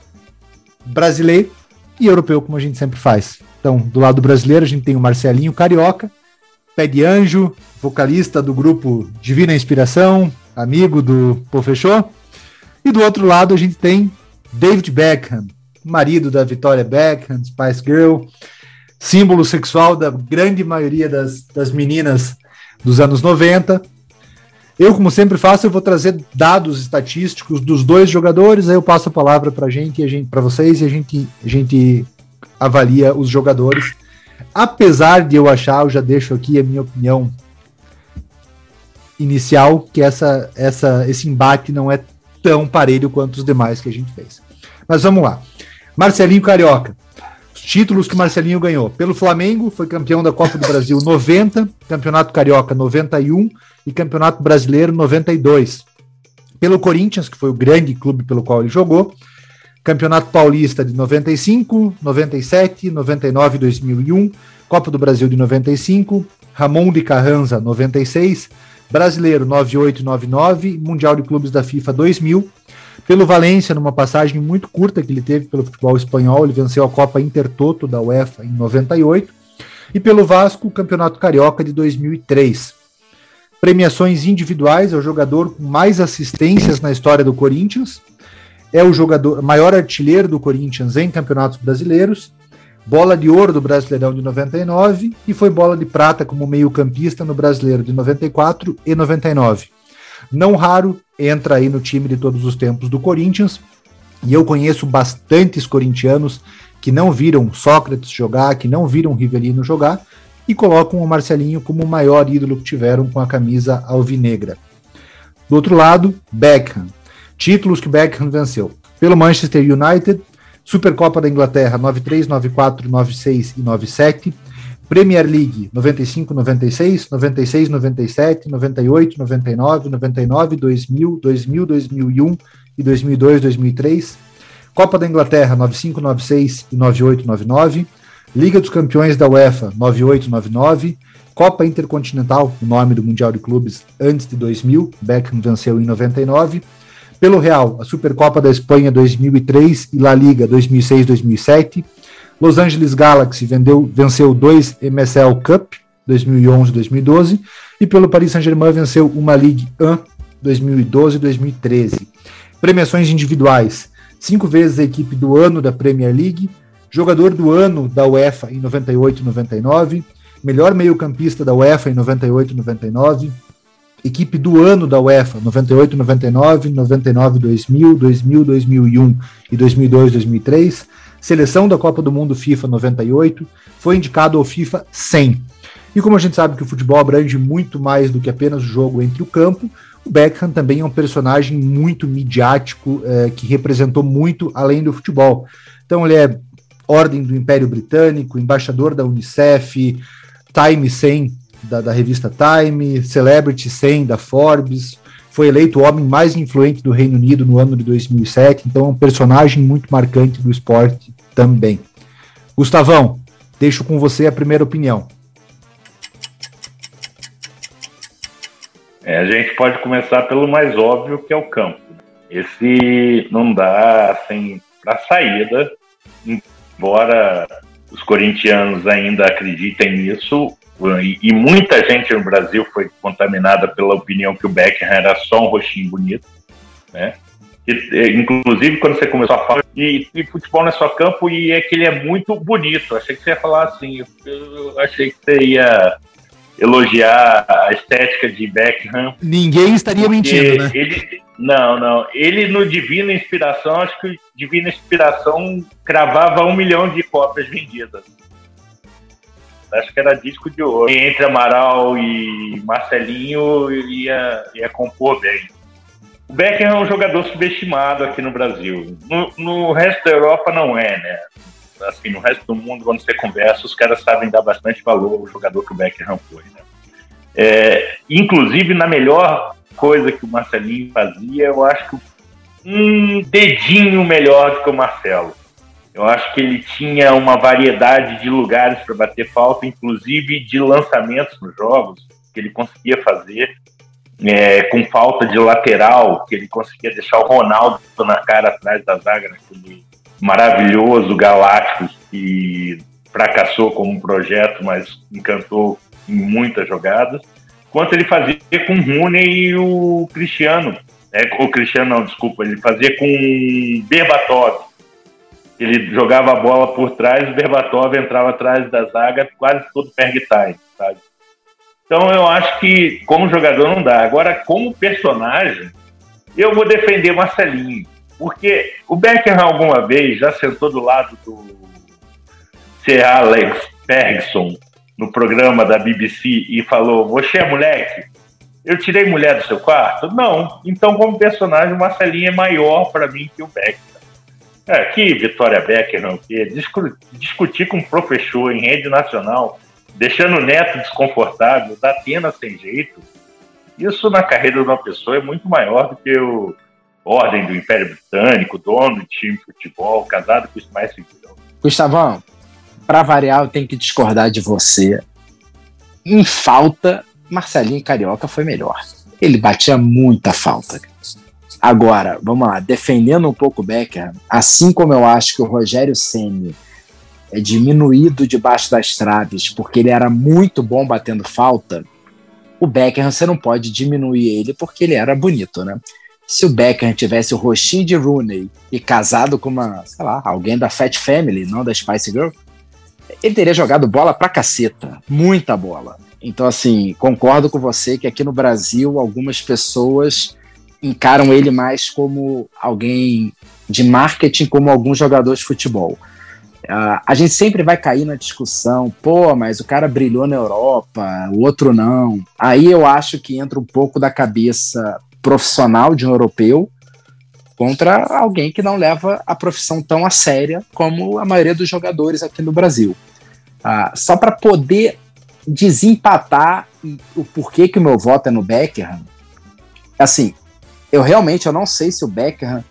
brasileiro e europeu, como a gente sempre faz. Então, do lado brasileiro, a gente tem o Marcelinho Carioca, pé de anjo, vocalista do grupo Divina Inspiração, amigo do Pô Fechou. E do outro lado, a gente tem David Beckham, marido da Victoria Beckham, Spice Girl, símbolo sexual da grande maioria das, das meninas dos anos 90. Eu, como sempre faço, eu vou trazer dados estatísticos dos dois jogadores, aí eu passo a palavra para gente, gente para vocês e a gente, a gente avalia os jogadores. Apesar de eu achar, eu já deixo aqui a minha opinião inicial, que essa, essa, esse embate não é tão parelho quanto os demais que a gente fez. Mas vamos lá. Marcelinho Carioca títulos que Marcelinho ganhou. Pelo Flamengo, foi campeão da Copa do Brasil 90, Campeonato Carioca 91 e Campeonato Brasileiro 92. Pelo Corinthians, que foi o grande clube pelo qual ele jogou, Campeonato Paulista de 95, 97, 99 e 2001, Copa do Brasil de 95, Ramon de Carranza 96, Brasileiro 98 e 99, Mundial de Clubes da FIFA 2000 pelo Valência, numa passagem muito curta que ele teve pelo futebol espanhol, ele venceu a Copa Intertoto da UEFA em 98. E pelo Vasco, o Campeonato Carioca de 2003. Premiações individuais, é o jogador com mais assistências na história do Corinthians. É o jogador maior artilheiro do Corinthians em campeonatos brasileiros. Bola de ouro do Brasileirão de 99 e foi bola de prata como meio-campista no Brasileiro de 94 e 99. Não raro, entra aí no time de todos os tempos do Corinthians. E eu conheço bastantes corintianos que não viram Sócrates jogar, que não viram Rivelino jogar e colocam o Marcelinho como o maior ídolo que tiveram com a camisa alvinegra. Do outro lado, Beckham. Títulos que Beckham venceu pelo Manchester United, Supercopa da Inglaterra 93, 94, 96 e 97, Premier League 95, 96, 96, 97, 98, 99, 99, 2000, 2000, 2001 e 2002, 2003. Copa da Inglaterra 95, 96 e 98, 99. Liga dos Campeões da UEFA 98, 99. Copa Intercontinental, o nome do Mundial de Clubes antes de 2000, Beckham venceu em 99. Pelo Real, a Supercopa da Espanha 2003 e La Liga 2006-2007. Los Angeles Galaxy vendeu, venceu dois MSL Cup 2011-2012 e pelo Paris Saint-Germain venceu uma Ligue 1 2012-2013. Premiações individuais: cinco vezes a equipe do ano da Premier League, jogador do ano da UEFA em 98 99, melhor meio-campista da UEFA em 98 99, equipe do ano da UEFA 98 99, 99 2000, 2000 2001 e 2002 2003 seleção da Copa do Mundo FIFA 98, foi indicado ao FIFA 100. E como a gente sabe que o futebol abrange muito mais do que apenas o jogo entre o campo, o Beckham também é um personagem muito midiático, é, que representou muito além do futebol. Então ele é Ordem do Império Britânico, embaixador da Unicef, Time 100 da, da revista Time, Celebrity 100 da Forbes, foi eleito o homem mais influente do Reino Unido no ano de 2007, então é um personagem muito marcante do esporte também. Gustavão, Deixo com você a primeira opinião. É, a gente pode começar pelo mais óbvio, que é o campo. Esse não dá assim para saída, embora os corintianos ainda acreditem nisso, e, e, muita gente no Brasil foi contaminada pela opinião que o Beckham era só um rostinho bonito, né? E, inclusive, quando você começou a falar, e, e, futebol não é só campo, e é que ele é muito bonito. Achei que você ia falar assim, eu, eu achei que você ia elogiar a estética de Beckham. Ninguém estaria mentindo, né? Ele, não, não. Ele no Divina Inspiração, acho que Divina Inspiração cravava um milhão de cópias vendidas. Acho que era disco de ouro. E entre Amaral e Marcelinho ia, ia compor bem. O Beckham é um jogador subestimado aqui no Brasil. No, no resto da Europa não é, né? assim, no resto do mundo, quando você conversa, os caras sabem dar bastante valor ao jogador que o Beckham foi. Né? É, inclusive, na melhor coisa que o Marcelinho fazia, eu acho que um dedinho melhor do que o Marcelo. Eu acho que ele tinha uma variedade de lugares para bater falta, inclusive de lançamentos nos jogos, que ele conseguia fazer, é, com falta de lateral, que ele conseguia deixar o Ronaldo na cara atrás da zaga naquele maravilhoso Galácticos que fracassou como projeto, mas encantou em muitas jogadas, quanto ele fazia com o Rooney e o Cristiano. É, o Cristiano não, desculpa, ele fazia com Berbatov. Ele jogava a bola por trás, o Berbatov entrava atrás da zaga, quase todo perg time, sabe? Então eu acho que como jogador não dá. Agora, como personagem, eu vou defender Marcelinho. Porque o Beckham alguma vez já sentou do lado do Sir Alex Ferguson no programa da BBC e falou: Você é moleque? Eu tirei mulher do seu quarto? Não. Então, como personagem, o Marcelinho é maior para mim que o Beckham. É, que Vitória Beckham, que discutir com um professor em rede nacional, deixando o neto desconfortável, da pena sem jeito, isso na carreira de uma pessoa é muito maior do que o ordem do Império Britânico, dono de time de futebol, casado com o Ismael Figueiredo. Gustavão, para variar, eu tenho que discordar de você. Em falta, Marcelinho Carioca foi melhor. Ele batia muita falta. Agora, vamos lá, defendendo um pouco o Becker, assim como eu acho que o Rogério Ceni é diminuído debaixo das traves porque ele era muito bom batendo falta, o Becker você não pode diminuir ele porque ele era bonito, né? se o Beckham tivesse o rostinho de Rooney e casado com uma, sei lá, alguém da Fat Family, não da Spice Girl, ele teria jogado bola pra caceta, muita bola. Então, assim, concordo com você que aqui no Brasil algumas pessoas encaram ele mais como alguém de marketing, como algum jogador de futebol. Uh, a gente sempre vai cair na discussão, pô, mas o cara brilhou na Europa, o outro não. Aí eu acho que entra um pouco da cabeça profissional de um europeu contra alguém que não leva a profissão tão a séria como a maioria dos jogadores aqui no Brasil. Ah, só para poder desempatar o porquê que o meu voto é no Beckham, assim, eu realmente eu não sei se o Beckham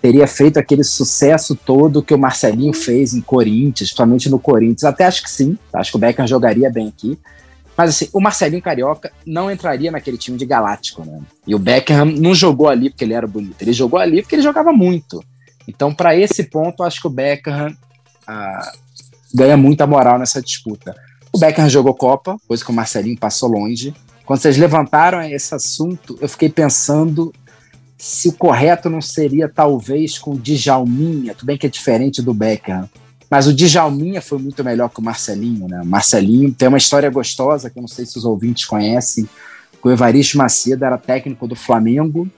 teria feito aquele sucesso todo que o Marcelinho fez em Corinthians, principalmente no Corinthians. Até acho que sim, acho que o Beckham jogaria bem aqui. Mas assim, o Marcelinho Carioca não entraria naquele time de Galáctico, né? E o Beckham não jogou ali porque ele era bonito, ele jogou ali porque ele jogava muito. Então, para esse ponto, acho que o Beckham ah, ganha muita moral nessa disputa. O Beckham jogou Copa, coisa que o Marcelinho passou longe. Quando vocês levantaram esse assunto, eu fiquei pensando se o correto não seria talvez com o Djalminha, tudo bem que é diferente do Beckham, mas o Djalminha foi muito melhor que o Marcelinho, né? O Marcelinho tem uma história gostosa que eu não sei se os ouvintes conhecem. O Evaristo Macedo era técnico do Flamengo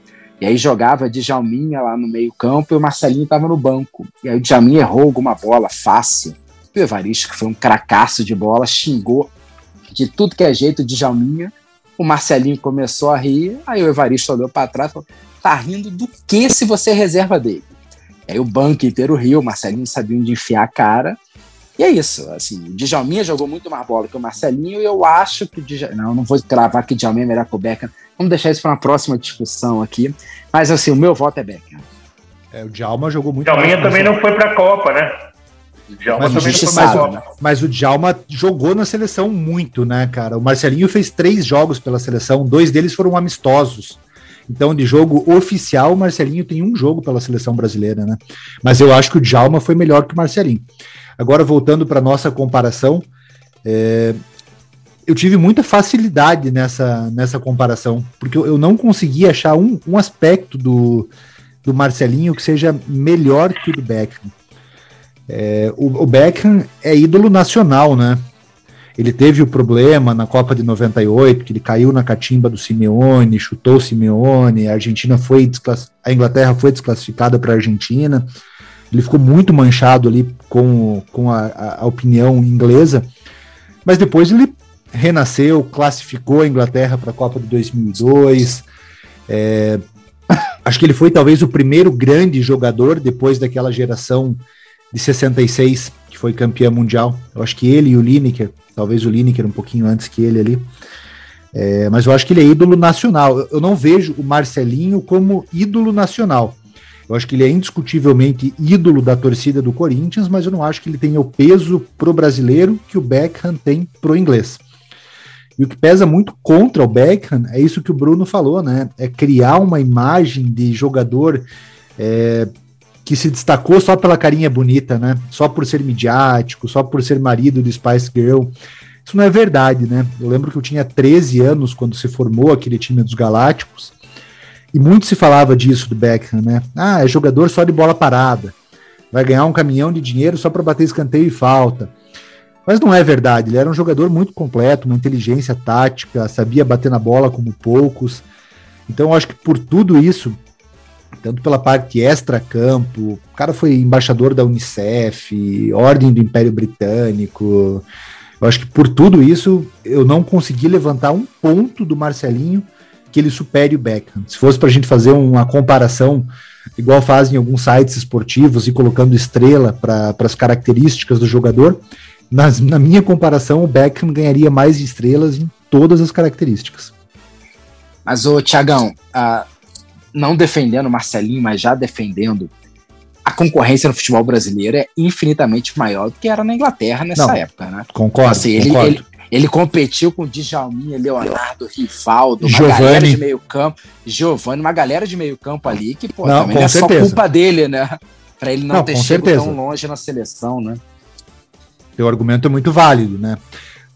e aí jogava Djalminha lá no meio-campo e o Marcelinho estava no banco. E aí o Djalminha errou alguma bola fácil. E o Evaristo, que foi um cracaço de bola, xingou de tudo que é jeito de Djalminha. O Marcelinho começou a rir, aí o Evaristo olhou para trás e falou: tá rindo do que se você é reserva dele? Aí o banco inteiro riu, o Marcelinho sabia onde enfiar a cara. E é isso, assim, o Djalminha jogou muito mais bola que o Marcelinho e eu acho que o Djalminha, não, não vou cravar que o Djalminha é melhor que o Beckham, vamos deixar isso para uma próxima discussão aqui, mas assim, o meu voto é Beckham. É, o Djalma jogou muito Djalminha também não foi para a Copa, né? Djalma mas, também mas, o, mas o Djalma jogou na seleção muito, né, cara? O Marcelinho fez três jogos pela seleção, dois deles foram amistosos. Então, de jogo oficial, o Marcelinho tem um jogo pela seleção brasileira, né? Mas eu acho que o Djalma foi melhor que o Marcelinho. Agora, voltando para nossa comparação, é, eu tive muita facilidade nessa, nessa comparação, porque eu, eu não consegui achar um, um aspecto do, do Marcelinho que seja melhor que o do Beckham. É, o, o, Beckham é ídolo nacional, né? Ele teve o problema na Copa de 98, que ele caiu na catimba do Simeone, chutou o Simeone, a Argentina foi a Inglaterra foi desclassificada para a Argentina. Ele ficou muito manchado ali com, com a, a, opinião inglesa, mas depois ele renasceu, classificou a Inglaterra para a Copa de 2002. É, acho que ele foi talvez o primeiro grande jogador depois daquela geração de 66 que foi campeã mundial. Eu acho que ele e o Lineker, talvez o Lineker um pouquinho antes que ele ali. É, mas eu acho que ele é ídolo nacional. Eu, eu não vejo o Marcelinho como ídolo nacional. Eu acho que ele é indiscutivelmente ídolo da torcida do Corinthians, mas eu não acho que ele tenha o peso pro brasileiro que o Beckham tem pro inglês. E o que pesa muito contra o Beckham é isso que o Bruno falou, né? É criar uma imagem de jogador é, que se destacou só pela carinha bonita, né? Só por ser midiático, só por ser marido de Spice Girl. Isso não é verdade, né? Eu lembro que eu tinha 13 anos quando se formou aquele time dos Galácticos, e muito se falava disso do Beckham, né? Ah, é jogador só de bola parada. Vai ganhar um caminhão de dinheiro só para bater escanteio e falta. Mas não é verdade. Ele era um jogador muito completo, uma inteligência tática, sabia bater na bola como poucos. Então, eu acho que por tudo isso, tanto pela parte extra-campo, o cara foi embaixador da Unicef, Ordem do Império Britânico. Eu acho que por tudo isso, eu não consegui levantar um ponto do Marcelinho que ele supere o Beckham. Se fosse para a gente fazer uma comparação, igual fazem alguns sites esportivos e colocando estrela para as características do jogador, nas, na minha comparação, o Beckham ganharia mais estrelas em todas as características. Mas, ô Tiagão, uh, não defendendo o Marcelinho, mas já defendendo, a concorrência no futebol brasileiro é infinitamente maior do que era na Inglaterra nessa não, época, né? Concordo, assim, concordo. Ele, ele, ele competiu com Djalminha, Leonardo, Rivaldo, uma Giovani. galera de meio campo, Giovanni, uma galera de meio campo ali que, pô, não, também não é certeza. só culpa dele, né? Pra ele não, não ter chegado tão longe na seleção, né? Teu argumento é muito válido, né?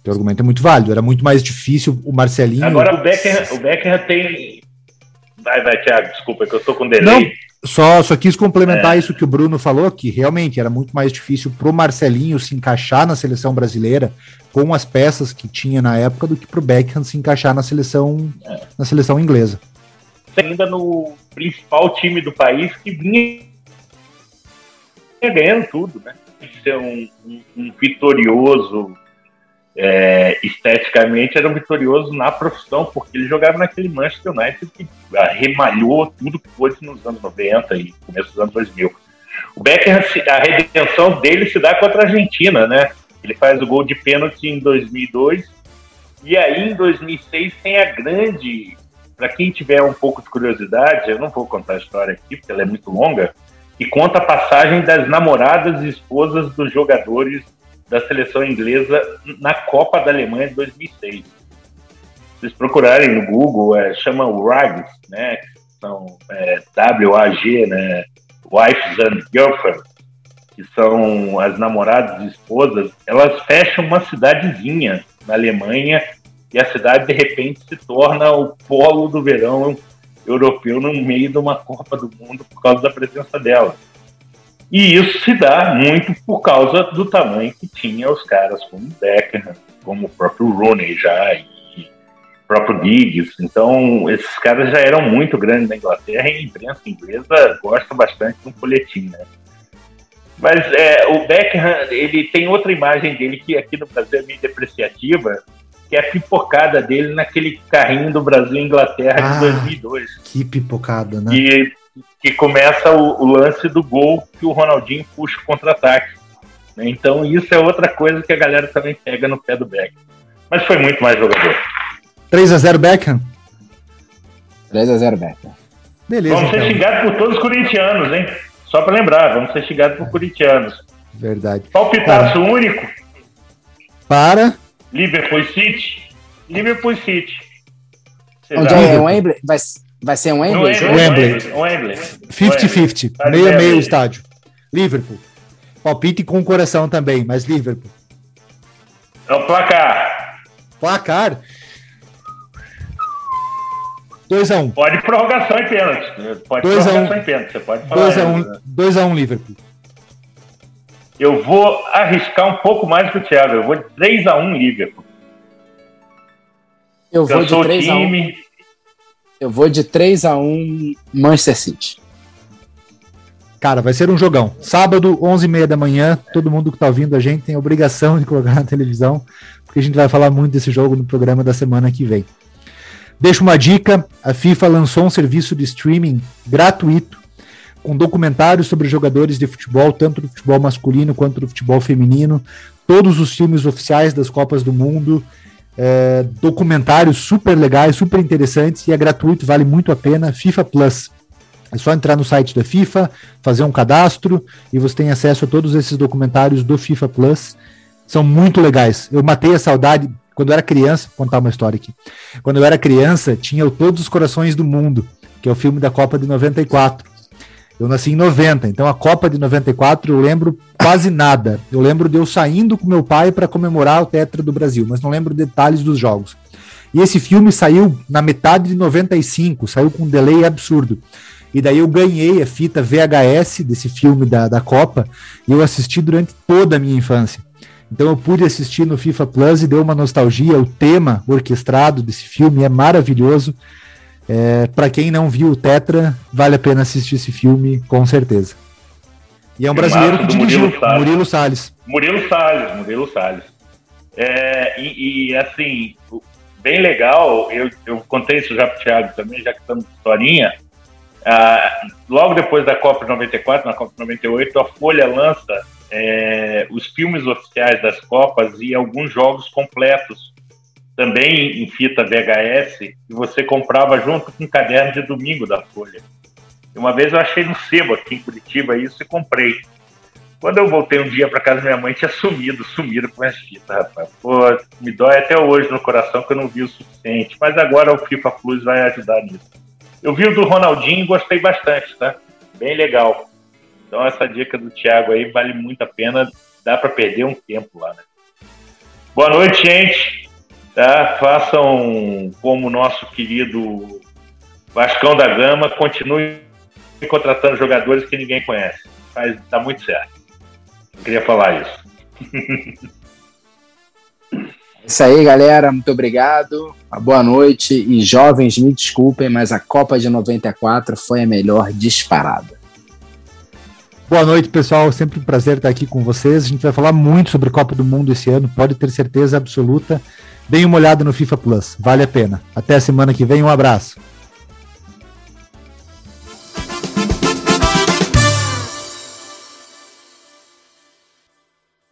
Teu argumento é muito válido. Era muito mais difícil o Marcelinho. Agora o Becker, o Becker tem. Vai, vai, Thiago, desculpa, que eu tô com delay. Não, só, só quis complementar é. isso que o Bruno falou, que realmente era muito mais difícil pro Marcelinho se encaixar na seleção brasileira com as peças que tinha na época do que pro Beckham se encaixar na seleção, é. na seleção inglesa. Ainda no principal time do país que vinha ganhando tudo, né? Ser um, um, um vitorioso é, esteticamente era um vitorioso na profissão, porque ele jogava naquele Manchester United que remalhou tudo que pôde nos anos 90 e começo dos anos 2000. O Beckham, a redenção dele se dá contra a Argentina, né? Ele faz o gol de pênalti em 2002 e aí em 2006 tem a grande. Para quem tiver um pouco de curiosidade, eu não vou contar a história aqui porque ela é muito longa, e conta a passagem das namoradas e esposas dos jogadores da seleção inglesa na Copa da Alemanha de 2006. Se vocês procurarem no Google, é, chama WAGs, né? São é, W-A-G, né? Wives and Girlfriends, que são as namoradas e esposas. Elas fecham uma cidadezinha na Alemanha e a cidade de repente se torna o polo do verão europeu no meio de uma Copa do Mundo por causa da presença dela. E isso se dá muito por causa do tamanho que tinha os caras como Beckham, como o próprio Rooney já, e o próprio Giggs. Então, esses caras já eram muito grandes na Inglaterra e a imprensa inglesa gosta bastante de um folhetim, né? Mas é, o Beckham, ele tem outra imagem dele que aqui no Brasil é meio depreciativa, que é a pipocada dele naquele carrinho do Brasil e Inglaterra ah, de 2002. Que pipocada, né? E que começa o, o, lance do gol que o Ronaldinho puxa o contra-ataque. Né? Então isso é outra coisa que a galera também pega no pé do Beckham. Mas foi muito mais jogador. 3 a 0 Beckham? 3 a 0 Beckham. Beleza. Vamos então. ser xingados por todos os corintianos, hein? Só para lembrar, vamos ser xingados por corintianos. Verdade. Palpitaço Cara, único. Para. Liverpool City. Liverpool City. Onde é o Wembley? Vai, vai ser um Wembley? Wembley. Wembley. 50-50. Meio-meio o estádio. Liverpool. Palpite com o coração também, mas Liverpool. É o placar. Placar? 2x1. Um. Pode prorrogação e pênalti. Pode dois prorrogação um. e pênalti. Você pode falar. 2x1 um, um, Liverpool. Eu vou arriscar um pouco mais que o Thiago. Eu vou de 3x1 Liverpool. Eu vou de 3x1. Eu vou de 3x1 Manchester City. Cara, vai ser um jogão. Sábado, 11h30 da manhã. Todo mundo que tá ouvindo a gente tem a obrigação de colocar na televisão, porque a gente vai falar muito desse jogo no programa da semana que vem. Deixa uma dica: a FIFA lançou um serviço de streaming gratuito com documentários sobre jogadores de futebol, tanto do futebol masculino quanto do futebol feminino, todos os filmes oficiais das Copas do Mundo, é, documentários super legais, super interessantes e é gratuito, vale muito a pena. FIFA Plus. É só entrar no site da FIFA, fazer um cadastro e você tem acesso a todos esses documentários do FIFA Plus. São muito legais. Eu matei a saudade quando eu era criança. Vou contar uma história aqui. Quando eu era criança, tinha o Todos os Corações do Mundo, que é o filme da Copa de 94. Eu nasci em 90, então a Copa de 94 eu lembro quase nada. Eu lembro de eu saindo com meu pai para comemorar o Tetra do Brasil, mas não lembro detalhes dos jogos. E esse filme saiu na metade de 95, saiu com um delay absurdo. E daí eu ganhei a fita VHS desse filme da, da Copa e eu assisti durante toda a minha infância. Então eu pude assistir no FIFA Plus e deu uma nostalgia. O tema orquestrado desse filme é maravilhoso. É, para quem não viu o Tetra, vale a pena assistir esse filme, com certeza. E é um brasileiro que dirigiu, Murilo Salles. Murilo Salles. Murilo Salles, Murilo Salles. É, e, e, assim, bem legal, eu, eu contei isso já para o Thiago também, já que estamos com historinha. Ah, logo depois da Copa 94, na Copa 98, a Folha lança é, os filmes oficiais das Copas e alguns jogos completos, também em fita VHS, e você comprava junto com o caderno de domingo da Folha. Uma vez eu achei no sebo aqui em Curitiba isso e comprei. Quando eu voltei um dia para casa, minha mãe tinha sumido, sumido com as fitas, rapaz. Pô, me dói até hoje no coração que eu não vi o suficiente. Mas agora o FIFA Plus vai ajudar nisso. Eu vi o do Ronaldinho e gostei bastante, tá? Bem legal. Então essa dica do Thiago aí vale muito a pena. Dá para perder um tempo lá, né? Boa noite, gente. Tá? Façam como o nosso querido Vascão da Gama, continue contratando jogadores que ninguém conhece. Faz, dá muito certo. Eu queria falar isso. Isso aí, galera. Muito obrigado. Uma boa noite. E jovens, me desculpem, mas a Copa de 94 foi a melhor disparada. Boa noite, pessoal. Sempre um prazer estar aqui com vocês. A gente vai falar muito sobre Copa do Mundo esse ano, pode ter certeza absoluta. Deem uma olhada no FIFA Plus, vale a pena. Até a semana que vem, um abraço.